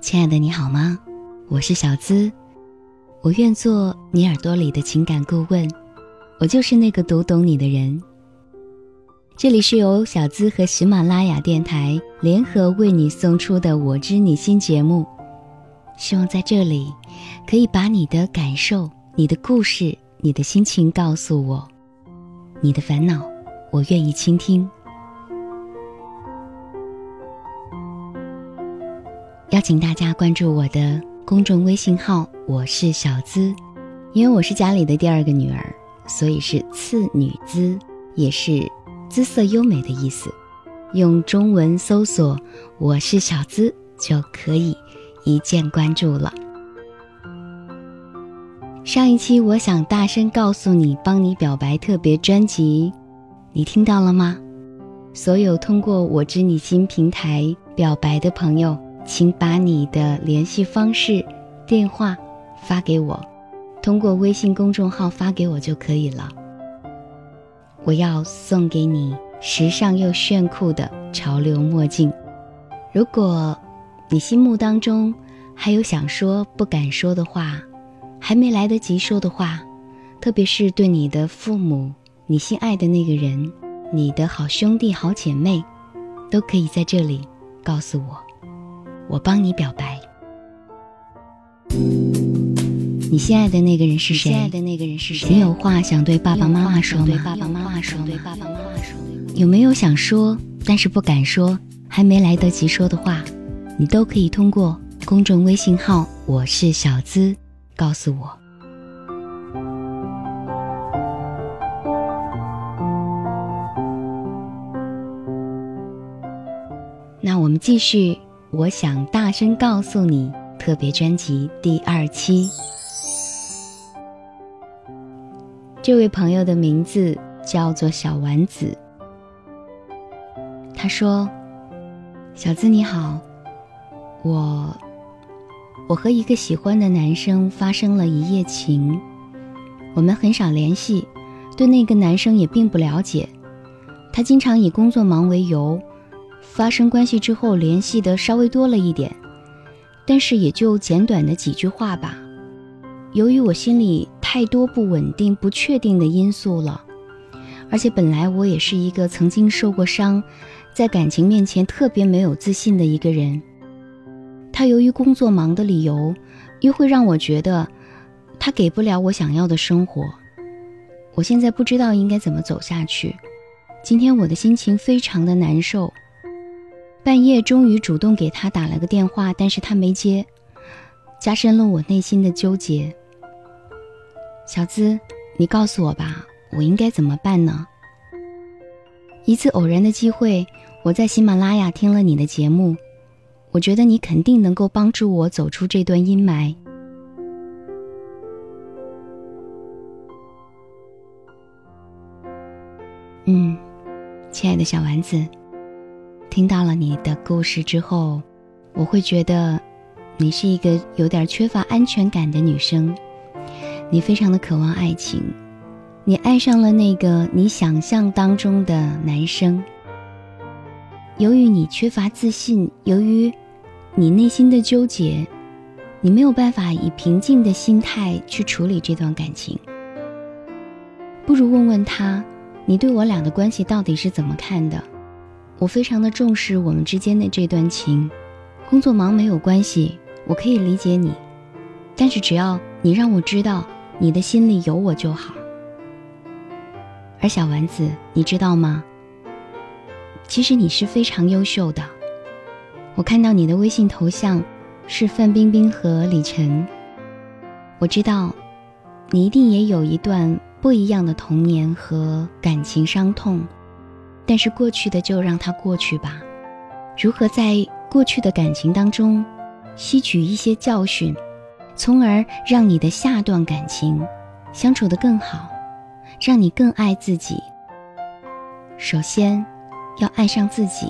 亲爱的，你好吗？我是小资，我愿做你耳朵里的情感顾问，我就是那个读懂你的人。这里是由小资和喜马拉雅电台联合为你送出的《我知你心》节目，希望在这里可以把你的感受、你的故事、你的心情告诉我，你的烦恼，我愿意倾听。邀请大家关注我的公众微信号，我是小资，因为我是家里的第二个女儿，所以是次女资，也是姿色优美的意思。用中文搜索“我是小资”就可以一键关注了。上一期我想大声告诉你，帮你表白特别专辑，你听到了吗？所有通过我知你心平台表白的朋友。请把你的联系方式、电话发给我，通过微信公众号发给我就可以了。我要送给你时尚又炫酷的潮流墨镜。如果你心目当中还有想说不敢说的话，还没来得及说的话，特别是对你的父母、你心爱的那个人、你的好兄弟、好姐妹，都可以在这里告诉我。我帮你表白。你心爱的那个人是谁？心爱的那个人是谁？你有话想对爸爸妈妈说吗？对爸爸妈妈说。对爸爸妈妈说。有没有想说但是不敢说，还没来得及说的话？你都可以通过公众微信号“我是小资”告诉我。那我们继续。我想大声告诉你，特别专辑第二期。这位朋友的名字叫做小丸子。他说：“小资你好，我我和一个喜欢的男生发生了一夜情，我们很少联系，对那个男生也并不了解，他经常以工作忙为由。”发生关系之后，联系的稍微多了一点，但是也就简短的几句话吧。由于我心里太多不稳定、不确定的因素了，而且本来我也是一个曾经受过伤，在感情面前特别没有自信的一个人。他由于工作忙的理由，又会让我觉得他给不了我想要的生活。我现在不知道应该怎么走下去。今天我的心情非常的难受。半夜终于主动给他打了个电话，但是他没接，加深了我内心的纠结。小资，你告诉我吧，我应该怎么办呢？一次偶然的机会，我在喜马拉雅听了你的节目，我觉得你肯定能够帮助我走出这段阴霾。嗯，亲爱的小丸子。听到了你的故事之后，我会觉得，你是一个有点缺乏安全感的女生，你非常的渴望爱情，你爱上了那个你想象当中的男生。由于你缺乏自信，由于你内心的纠结，你没有办法以平静的心态去处理这段感情。不如问问他，你对我俩的关系到底是怎么看的？我非常的重视我们之间的这段情，工作忙没有关系，我可以理解你，但是只要你让我知道你的心里有我就好。而小丸子，你知道吗？其实你是非常优秀的。我看到你的微信头像是范冰冰和李晨，我知道你一定也有一段不一样的童年和感情伤痛，但是过去的就让它过去吧。如何在过去的感情当中吸取一些教训，从而让你的下段感情相处得更好，让你更爱自己。首先，要爱上自己，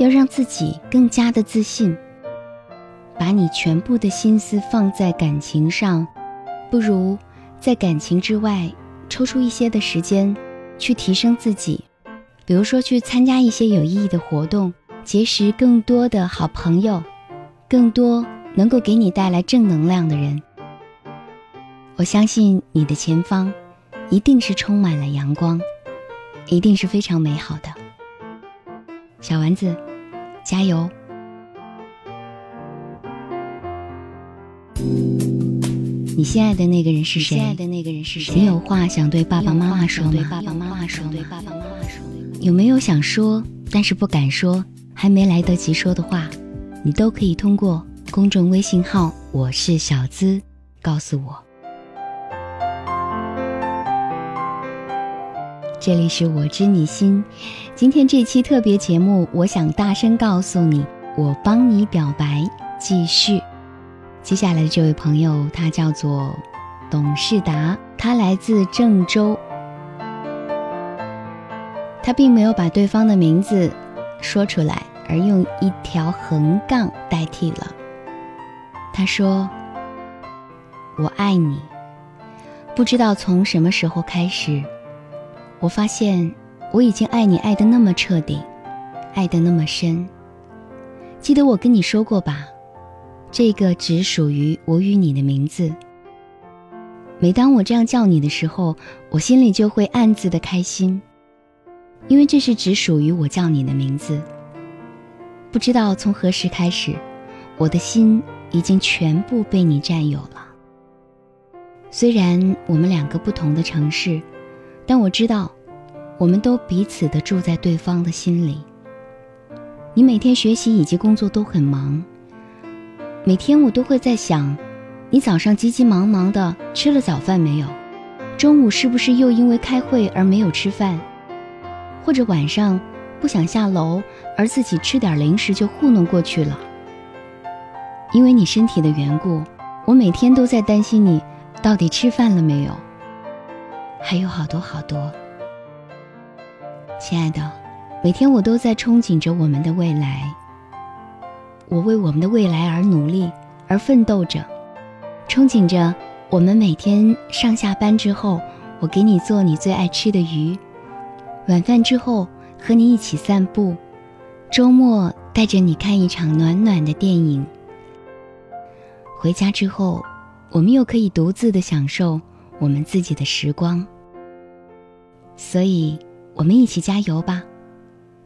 要让自己更加的自信。把你全部的心思放在感情上，不如在感情之外抽出一些的时间去提升自己，比如说去参加一些有意义的活动，结识更多的好朋友，更多能够给你带来正能量的人。我相信你的前方一定是充满了阳光，一定是非常美好的。小丸子，加油！你心爱的那个人是谁？你有话想对爸爸妈妈说吗？有没有想说但是不敢说，还没来得及说的话？你都可以通过公众微信号“我是小资”告诉我。这里是我知你心，今天这期特别节目，我想大声告诉你，我帮你表白，继续。接下来的这位朋友，他叫做董事达，他来自郑州。他并没有把对方的名字说出来，而用一条横杠代替了。他说：“我爱你。”不知道从什么时候开始，我发现我已经爱你爱的那么彻底，爱的那么深。记得我跟你说过吧？这个只属于我与你的名字。每当我这样叫你的时候，我心里就会暗自的开心，因为这是只属于我叫你的名字。不知道从何时开始，我的心已经全部被你占有了。虽然我们两个不同的城市，但我知道，我们都彼此的住在对方的心里。你每天学习以及工作都很忙。每天我都会在想，你早上急急忙忙的吃了早饭没有？中午是不是又因为开会而没有吃饭？或者晚上不想下楼而自己吃点零食就糊弄过去了？因为你身体的缘故，我每天都在担心你到底吃饭了没有。还有好多好多，亲爱的，每天我都在憧憬着我们的未来。我为我们的未来而努力，而奋斗着，憧憬着我们每天上下班之后，我给你做你最爱吃的鱼；晚饭之后和你一起散步；周末带着你看一场暖暖的电影；回家之后，我们又可以独自的享受我们自己的时光。所以，我们一起加油吧，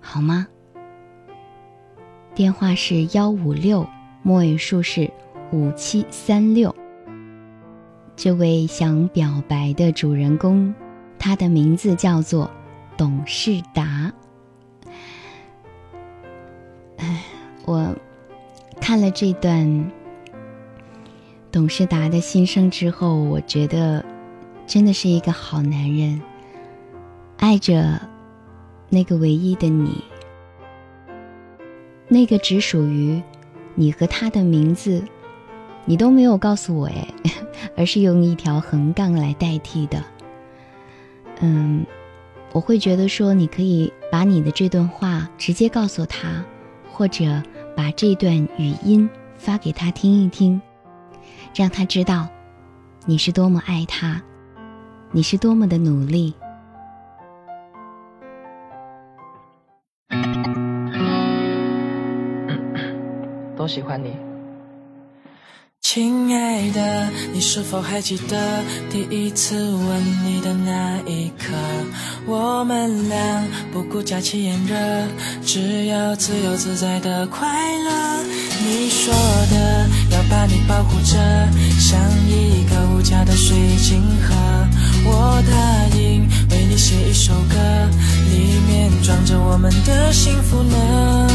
好吗？电话是幺五六，末尾数是五七三六。这位想表白的主人公，他的名字叫做董事达。哎，我看了这段董事达的心声之后，我觉得真的是一个好男人，爱着那个唯一的你。那个只属于你和他的名字，你都没有告诉我哎，而是用一条横杠来代替的。嗯，我会觉得说你可以把你的这段话直接告诉他，或者把这段语音发给他听一听，让他知道你是多么爱他，你是多么的努力。都喜欢你，亲爱的，你是否还记得第一次吻你的那一刻？我们俩不顾假期炎热，只要自由自在的快乐。你说的要把你保护着，像一个无价的水晶盒。我答应为你写一首歌，里面装着我们的幸福呢。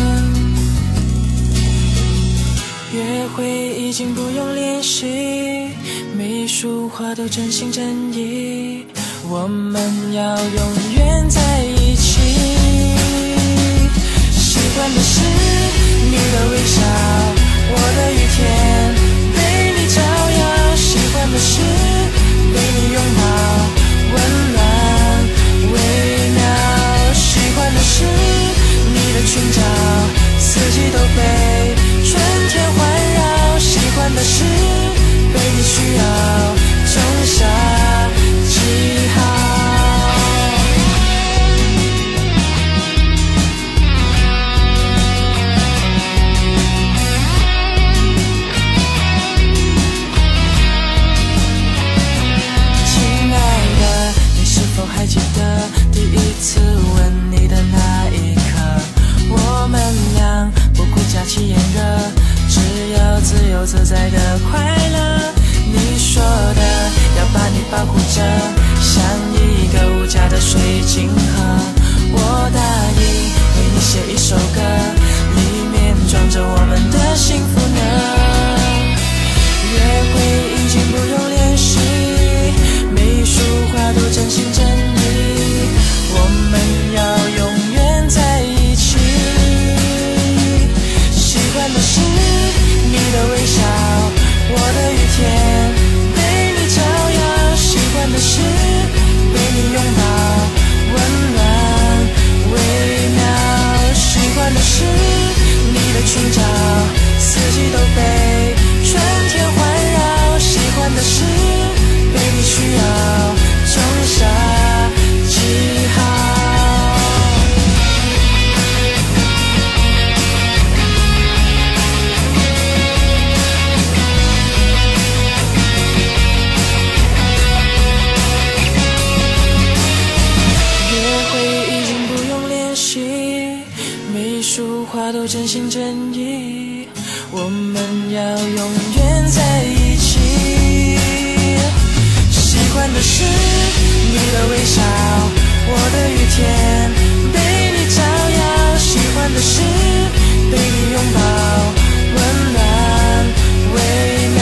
约会已经不用练习，每一束花都真心真意，我们要永远在一起。喜欢的是你的微笑，我的雨天被你照耀。喜欢的是被你拥抱，温暖微妙。喜欢的是你的裙角，四季都被真心真意，我们要永远在一起。喜欢的是你的微笑，我的雨天被你照耀。喜欢的是被你拥抱，温暖微妙。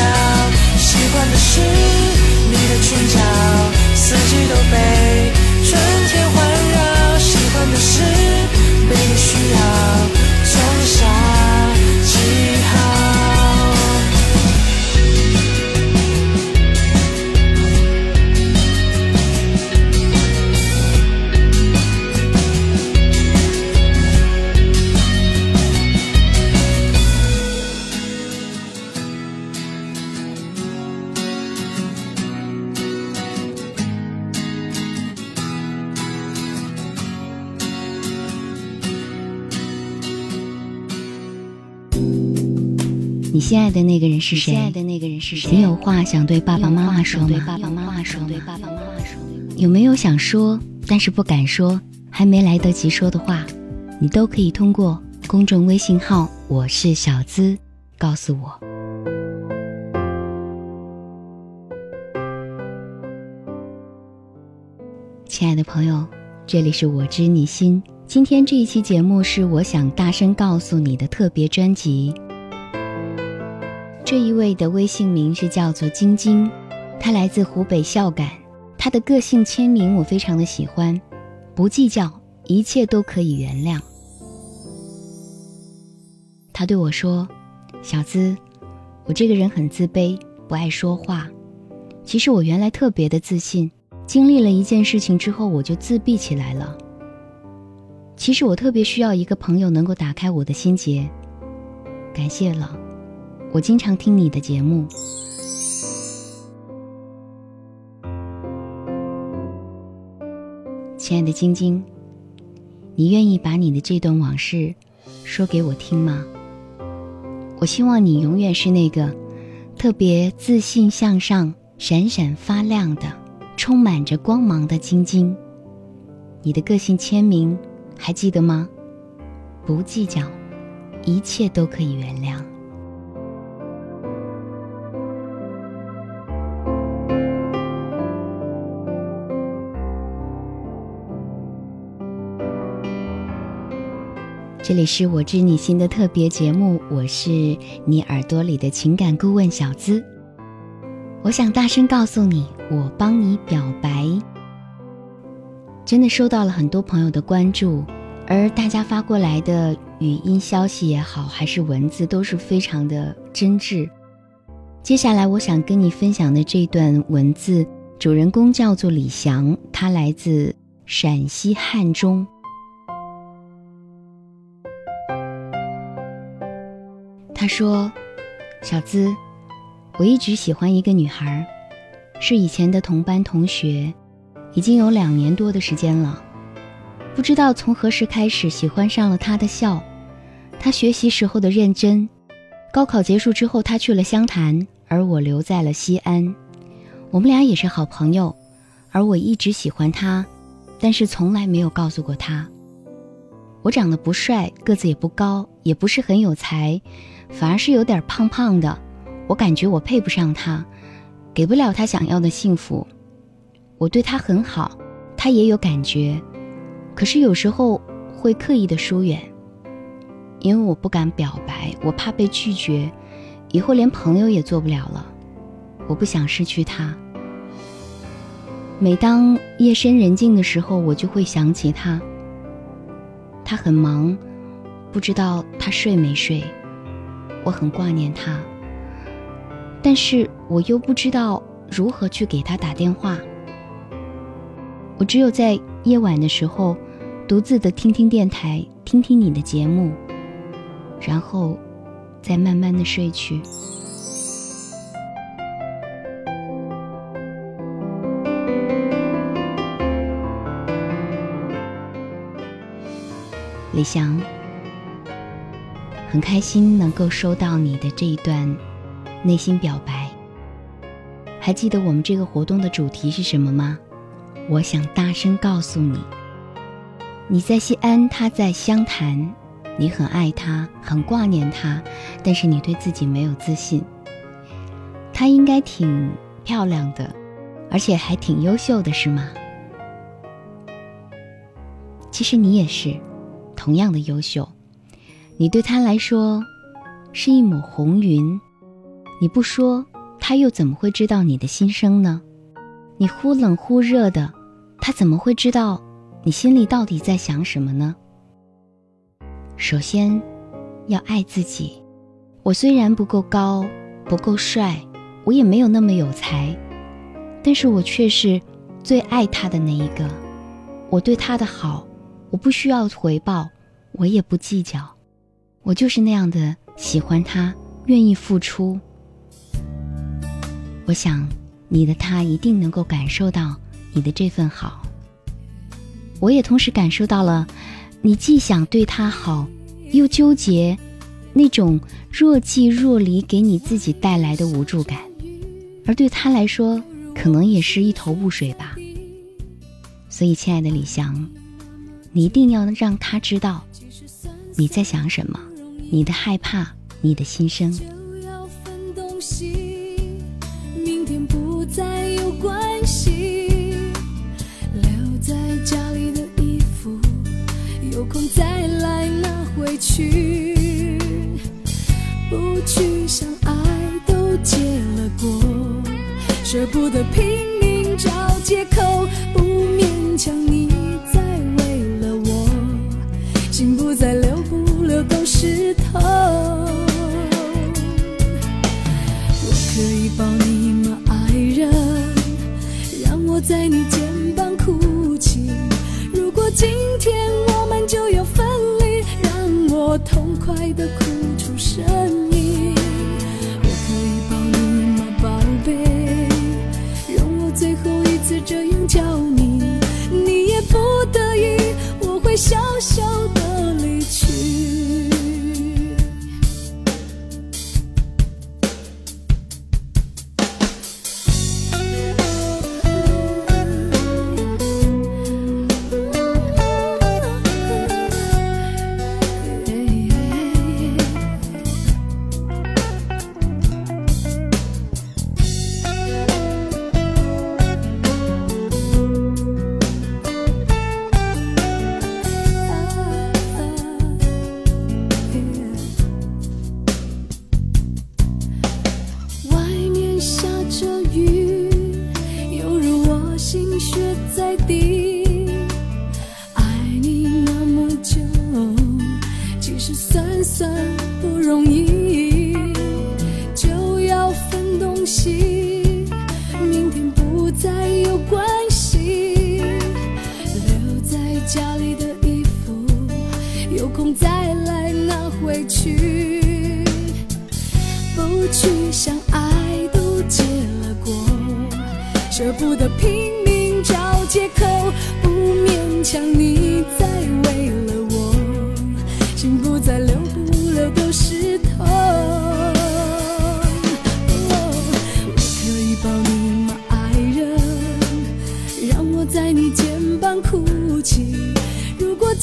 喜欢的是你的裙角，四季都被心爱的那个人是谁？心爱的那个人是谁？你有话想对爸爸妈妈说吗？对爸爸妈妈说，对爸爸妈妈说。有没有想说但是不敢说，还没来得及说的话？你都可以通过公众微信号“我是小资”告诉我。亲爱的朋友，这里是我知你心。今天这一期节目是我想大声告诉你的特别专辑。这一位的微信名是叫做晶晶，她来自湖北孝感。她的个性签名我非常的喜欢，不计较，一切都可以原谅。她对我说：“小资，我这个人很自卑，不爱说话。其实我原来特别的自信，经历了一件事情之后，我就自闭起来了。其实我特别需要一个朋友能够打开我的心结。感谢了。”我经常听你的节目，亲爱的晶晶，你愿意把你的这段往事说给我听吗？我希望你永远是那个特别自信向上、闪闪发亮的、充满着光芒的晶晶。你的个性签名还记得吗？不计较，一切都可以原谅。这里是我知你心的特别节目，我是你耳朵里的情感顾问小资。我想大声告诉你，我帮你表白。真的收到了很多朋友的关注，而大家发过来的语音消息也好，还是文字，都是非常的真挚。接下来我想跟你分享的这段文字，主人公叫做李翔，他来自陕西汉中。他说：“小资，我一直喜欢一个女孩，是以前的同班同学，已经有两年多的时间了。不知道从何时开始喜欢上了她的笑，她学习时候的认真。高考结束之后，她去了湘潭，而我留在了西安。我们俩也是好朋友，而我一直喜欢她，但是从来没有告诉过她。我长得不帅，个子也不高，也不是很有才。”反而是有点胖胖的，我感觉我配不上他，给不了他想要的幸福。我对他很好，他也有感觉，可是有时候会刻意的疏远，因为我不敢表白，我怕被拒绝，以后连朋友也做不了了。我不想失去他。每当夜深人静的时候，我就会想起他。他很忙，不知道他睡没睡。我很挂念他，但是我又不知道如何去给他打电话。我只有在夜晚的时候，独自的听听电台，听听你的节目，然后再慢慢的睡去。李翔。很开心能够收到你的这一段内心表白。还记得我们这个活动的主题是什么吗？我想大声告诉你：你在西安，他在湘潭，你很爱他，很挂念他，但是你对自己没有自信。他应该挺漂亮的，而且还挺优秀的，是吗？其实你也是，同样的优秀。你对他来说是一抹红云，你不说，他又怎么会知道你的心声呢？你忽冷忽热的，他怎么会知道你心里到底在想什么呢？首先，要爱自己。我虽然不够高，不够帅，我也没有那么有才，但是我却是最爱他的那一个。我对他的好，我不需要回报，我也不计较。我就是那样的喜欢他，愿意付出。我想，你的他一定能够感受到你的这份好。我也同时感受到了，你既想对他好，又纠结那种若即若离给你自己带来的无助感，而对他来说，可能也是一头雾水吧。所以，亲爱的李翔，你一定要让他知道你在想什么。你的害怕，你的心声。却在地。爱你那么久，其实算算不容易，就要分东西，明天不再有关系。留在家里的衣服，有空再来拿回去。不去想爱都结了果，舍不得拼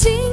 如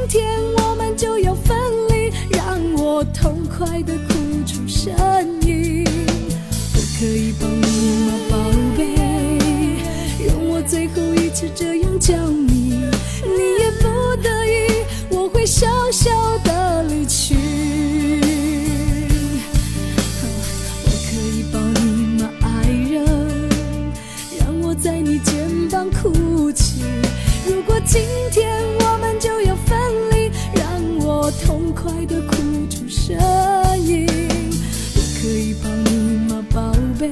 快的哭出声音。我可以抱你吗，宝贝？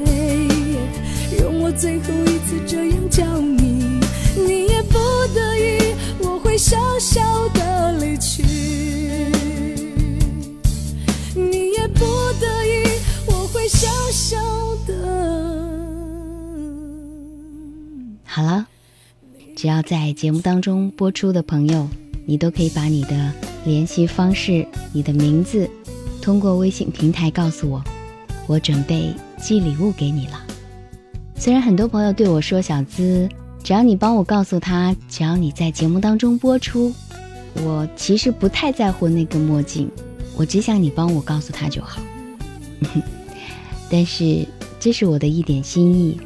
用我最后一次这样叫你，你也不得已，我会笑笑的离去。你也不得已，我会笑笑的。好了，只要在节目当中播出的朋友，你都可以把你的联系方式、你的名字，通过微信平台告诉我，我准备寄礼物给你了。虽然很多朋友对我说：“小资，只要你帮我告诉他，只要你在节目当中播出，我其实不太在乎那个墨镜，我只想你帮我告诉他就好。”但是这是我的一点心意，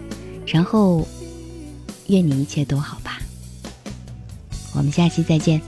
然后愿你一切都好吧。我们下期再见。